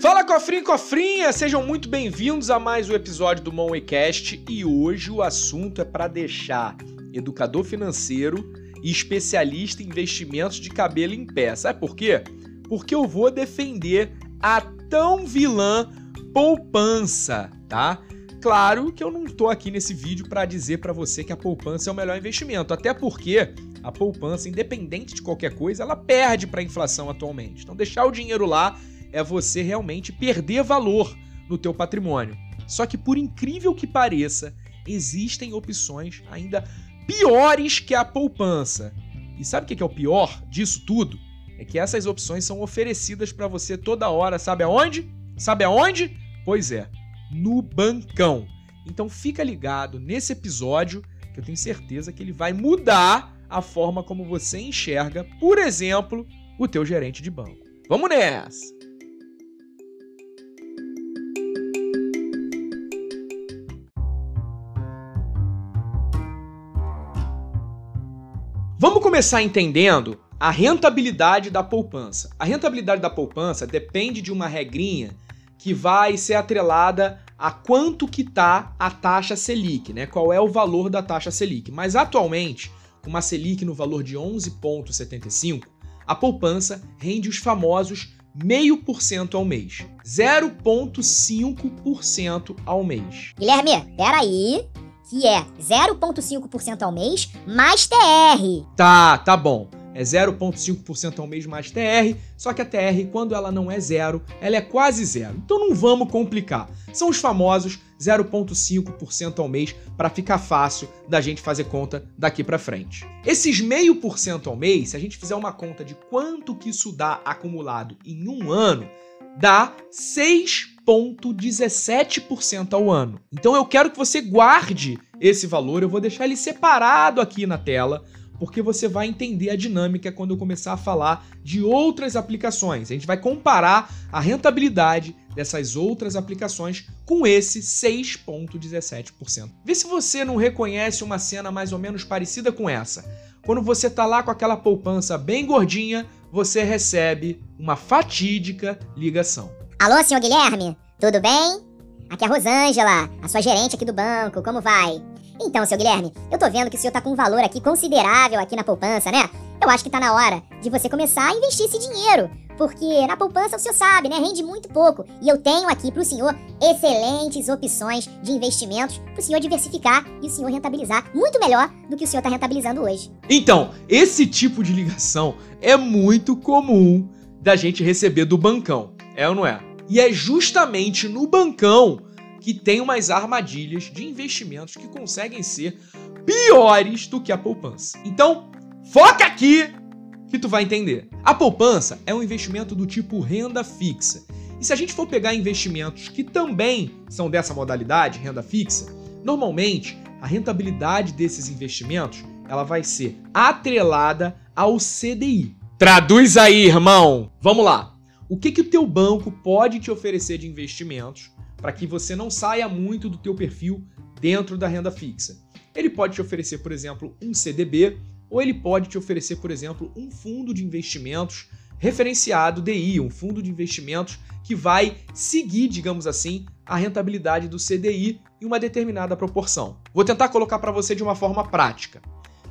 Fala cofrinho e cofrinha, sejam muito bem-vindos a mais um episódio do Moneycast e hoje o assunto é para deixar educador financeiro e especialista em investimentos de cabelo em pé. Sabe por quê? Porque eu vou defender a tão vilã poupança, tá? Claro que eu não tô aqui nesse vídeo para dizer para você que a poupança é o melhor investimento, até porque a poupança, independente de qualquer coisa, ela perde para a inflação atualmente. Então deixar o dinheiro lá é você realmente perder valor no teu patrimônio. Só que por incrível que pareça, existem opções ainda piores que a poupança. E sabe o que é o pior disso tudo? É que essas opções são oferecidas para você toda hora, sabe aonde? Sabe aonde? Pois é, no bancão. Então fica ligado nesse episódio que eu tenho certeza que ele vai mudar a forma como você enxerga, por exemplo, o teu gerente de banco. Vamos nessa! Começar entendendo a rentabilidade da poupança. A rentabilidade da poupança depende de uma regrinha que vai ser atrelada a quanto que tá a taxa Selic, né? Qual é o valor da taxa Selic? Mas atualmente, com uma Selic no valor de 11.75, a poupança rende os famosos 0,5% ao mês. 0,5% ao mês. Guilherme, peraí, que é 0,5% ao mês mais TR. Tá, tá bom é 0,5% ao mês mais TR, só que a TR, quando ela não é zero, ela é quase zero. Então não vamos complicar. São os famosos 0,5% ao mês para ficar fácil da gente fazer conta daqui para frente. Esses 0,5% ao mês, se a gente fizer uma conta de quanto que isso dá acumulado em um ano, dá 6,17% ao ano. Então eu quero que você guarde esse valor, eu vou deixar ele separado aqui na tela porque você vai entender a dinâmica quando eu começar a falar de outras aplicações. A gente vai comparar a rentabilidade dessas outras aplicações com esse 6,17%. Vê se você não reconhece uma cena mais ou menos parecida com essa. Quando você tá lá com aquela poupança bem gordinha, você recebe uma fatídica ligação. Alô, senhor Guilherme, tudo bem? Aqui é a Rosângela, a sua gerente aqui do banco, como vai? Então, seu Guilherme, eu tô vendo que o senhor tá com um valor aqui considerável aqui na poupança, né? Eu acho que tá na hora de você começar a investir esse dinheiro. Porque na poupança o senhor sabe, né? Rende muito pouco. E eu tenho aqui pro senhor excelentes opções de investimentos pro senhor diversificar e o senhor rentabilizar muito melhor do que o senhor tá rentabilizando hoje. Então, esse tipo de ligação é muito comum da gente receber do bancão, é ou não é? E é justamente no bancão que tem umas armadilhas de investimentos que conseguem ser piores do que a poupança. Então, foca aqui que tu vai entender. A poupança é um investimento do tipo renda fixa. E se a gente for pegar investimentos que também são dessa modalidade, renda fixa, normalmente a rentabilidade desses investimentos ela vai ser atrelada ao CDI. Traduz aí, irmão. Vamos lá. O que que o teu banco pode te oferecer de investimentos para que você não saia muito do teu perfil dentro da renda fixa. Ele pode te oferecer, por exemplo, um CDB, ou ele pode te oferecer, por exemplo, um fundo de investimentos referenciado DI, um fundo de investimentos que vai seguir, digamos assim, a rentabilidade do CDI em uma determinada proporção. Vou tentar colocar para você de uma forma prática.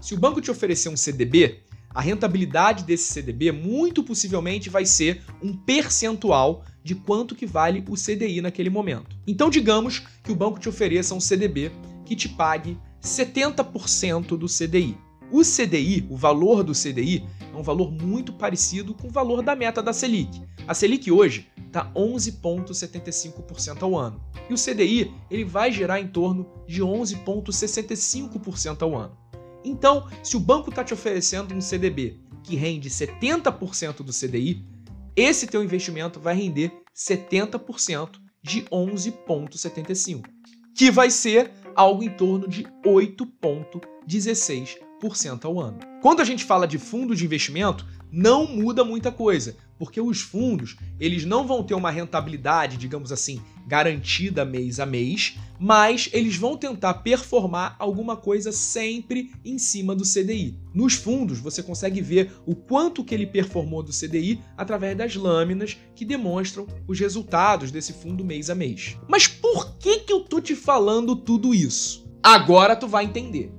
Se o banco te oferecer um CDB, a rentabilidade desse CDB muito possivelmente vai ser um percentual de quanto que vale o CDI naquele momento. Então digamos que o banco te ofereça um CDB que te pague 70% do CDI. O CDI, o valor do CDI, é um valor muito parecido com o valor da meta da Selic. A Selic hoje está 11,75% ao ano. E o CDI ele vai gerar em torno de 11,65% ao ano. Então, se o banco está te oferecendo um CDB que rende 70% do CDI, esse teu investimento vai render 70% de 11,75, que vai ser algo em torno de 8,16%. Ao ano. Quando a gente fala de fundo de investimento, não muda muita coisa, porque os fundos, eles não vão ter uma rentabilidade, digamos assim, garantida mês a mês, mas eles vão tentar performar alguma coisa sempre em cima do CDI. Nos fundos, você consegue ver o quanto que ele performou do CDI através das lâminas que demonstram os resultados desse fundo mês a mês. Mas por que que eu tô te falando tudo isso? Agora tu vai entender.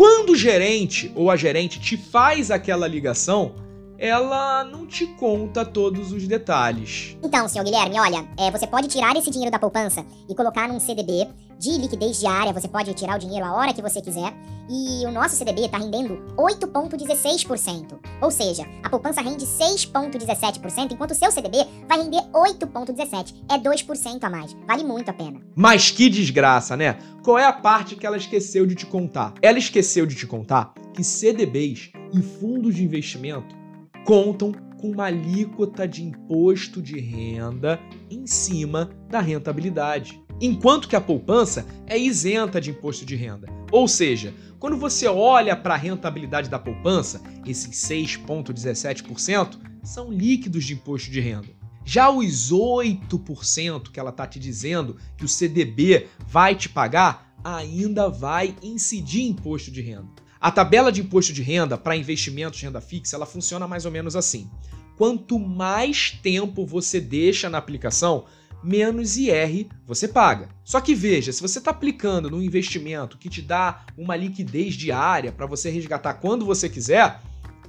Quando o gerente ou a gerente te faz aquela ligação, ela não te conta todos os detalhes. Então, senhor Guilherme, olha, é, você pode tirar esse dinheiro da poupança e colocar num CDB de liquidez diária, você pode tirar o dinheiro a hora que você quiser. E o nosso CDB está rendendo 8,16%. Ou seja, a poupança rende 6,17%, enquanto o seu CDB vai render 8,17%. É 2% a mais. Vale muito a pena. Mas que desgraça, né? Qual é a parte que ela esqueceu de te contar? Ela esqueceu de te contar que CDBs e fundos de investimento contam com uma alíquota de imposto de renda em cima da rentabilidade. Enquanto que a poupança é isenta de imposto de renda. Ou seja, quando você olha para a rentabilidade da poupança, esses 6,17% são líquidos de imposto de renda. Já os 8% que ela está te dizendo que o CDB vai te pagar, ainda vai incidir imposto de renda. A tabela de imposto de renda para investimentos de renda fixa, ela funciona mais ou menos assim. Quanto mais tempo você deixa na aplicação, menos IR você paga. Só que veja, se você está aplicando num investimento que te dá uma liquidez diária para você resgatar quando você quiser,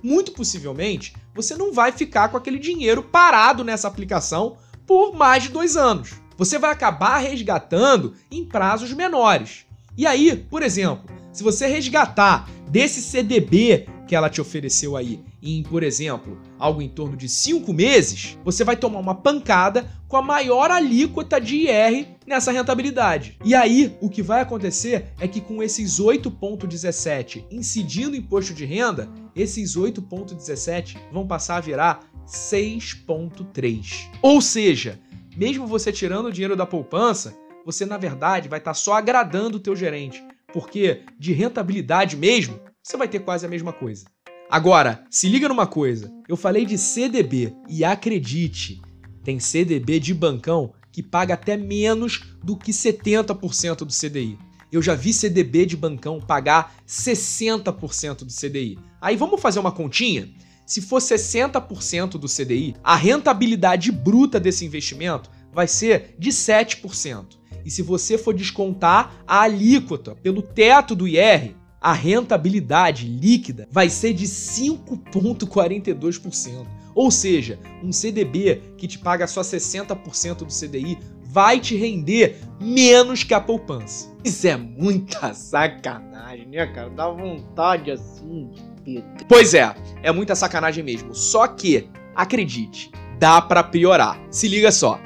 muito possivelmente você não vai ficar com aquele dinheiro parado nessa aplicação por mais de dois anos. Você vai acabar resgatando em prazos menores. E aí, por exemplo, se você resgatar desse CDB que ela te ofereceu aí em, por exemplo, algo em torno de 5 meses, você vai tomar uma pancada com a maior alíquota de IR nessa rentabilidade. E aí, o que vai acontecer é que com esses 8,17 incidindo imposto de renda, esses 8,17 vão passar a virar 6,3. Ou seja, mesmo você tirando o dinheiro da poupança, você na verdade vai estar só agradando o teu gerente, porque de rentabilidade mesmo, você vai ter quase a mesma coisa. Agora, se liga numa coisa, eu falei de CDB e acredite, tem CDB de bancão que paga até menos do que 70% do CDI. Eu já vi CDB de bancão pagar 60% do CDI. Aí vamos fazer uma continha? Se for 60% do CDI, a rentabilidade bruta desse investimento vai ser de 7%. E se você for descontar a alíquota pelo teto do IR, a rentabilidade líquida vai ser de 5,42%. Ou seja, um CDB que te paga só 60% do CDI vai te render menos que a poupança. Isso é muita sacanagem, né, cara? Dá vontade assim de Pois é, é muita sacanagem mesmo. Só que, acredite, dá para piorar. Se liga só.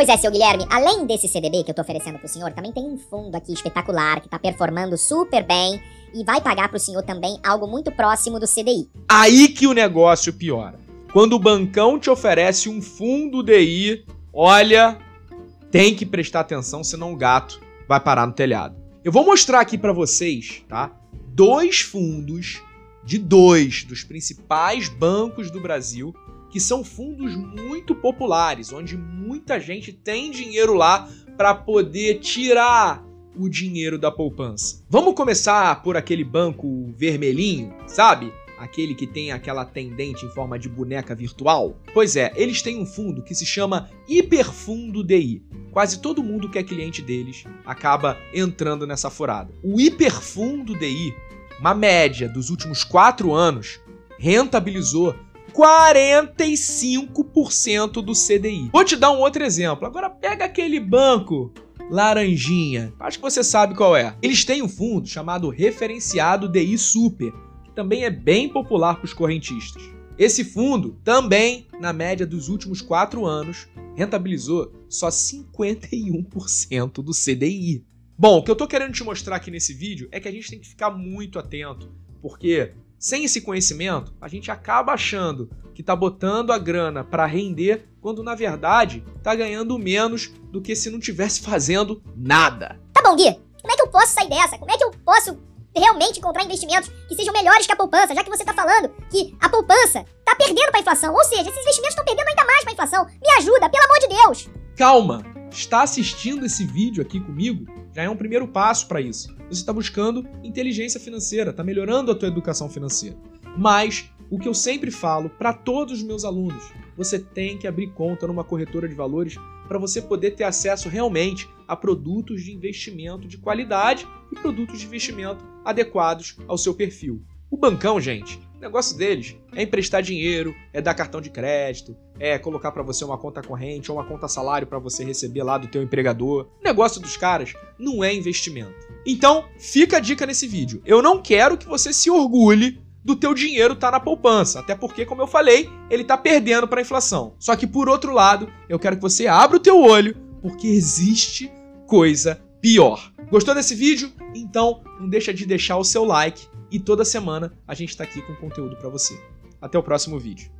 Pois é, seu Guilherme, além desse CDB que eu tô oferecendo pro senhor, também tem um fundo aqui espetacular que tá performando super bem e vai pagar pro senhor também algo muito próximo do CDI. Aí que o negócio piora. Quando o bancão te oferece um fundo DI, olha, tem que prestar atenção, senão o gato vai parar no telhado. Eu vou mostrar aqui para vocês, tá? Dois fundos de dois dos principais bancos do Brasil que são fundos muito populares, onde muita gente tem dinheiro lá para poder tirar o dinheiro da poupança. Vamos começar por aquele banco vermelhinho, sabe? Aquele que tem aquela tendente em forma de boneca virtual? Pois é, eles têm um fundo que se chama Hiperfundo DI. Quase todo mundo que é cliente deles acaba entrando nessa furada. O Hiperfundo DI, uma média dos últimos quatro anos, rentabilizou 45% do CDI. Vou te dar um outro exemplo. Agora pega aquele banco laranjinha. Acho que você sabe qual é. Eles têm um fundo chamado Referenciado DI Super, que também é bem popular para os correntistas. Esse fundo também, na média dos últimos quatro anos, rentabilizou só 51% do CDI. Bom, o que eu estou querendo te mostrar aqui nesse vídeo é que a gente tem que ficar muito atento, porque Sem esse conhecimento, a gente acaba achando que tá botando a grana para render, quando na verdade tá ganhando menos do que se não tivesse fazendo nada. Tá bom, Gui. Como é que eu posso sair dessa? Como é que eu posso realmente encontrar investimentos que sejam melhores que a poupança, já que você tá falando que a poupança tá perdendo pra inflação, ou seja, esses investimentos estão perdendo ainda mais pra inflação. Me ajuda, pelo amor de Deus. Calma, está assistindo esse vídeo aqui comigo já é um primeiro passo para isso. Você está buscando inteligência financeira, está melhorando a tua educação financeira. Mas o que eu sempre falo para todos os meus alunos, você tem que abrir conta numa corretora de valores para você poder ter acesso realmente a produtos de investimento de qualidade e produtos de investimento adequados ao seu perfil. O bancão, gente, o negócio deles é emprestar dinheiro, é dar cartão de crédito, é colocar para você uma conta corrente ou uma conta salário para você receber lá do teu empregador. O negócio dos caras não é investimento. Então, fica a dica nesse vídeo. Eu não quero que você se orgulhe do teu dinheiro tá na poupança, até porque, como eu falei, ele tá perdendo para a inflação. Só que por outro lado, eu quero que você abra o teu olho, porque existe coisa pior. Gostou desse vídeo? Então, não deixa de deixar o seu like e toda semana a gente está aqui com conteúdo para você. Até o próximo vídeo.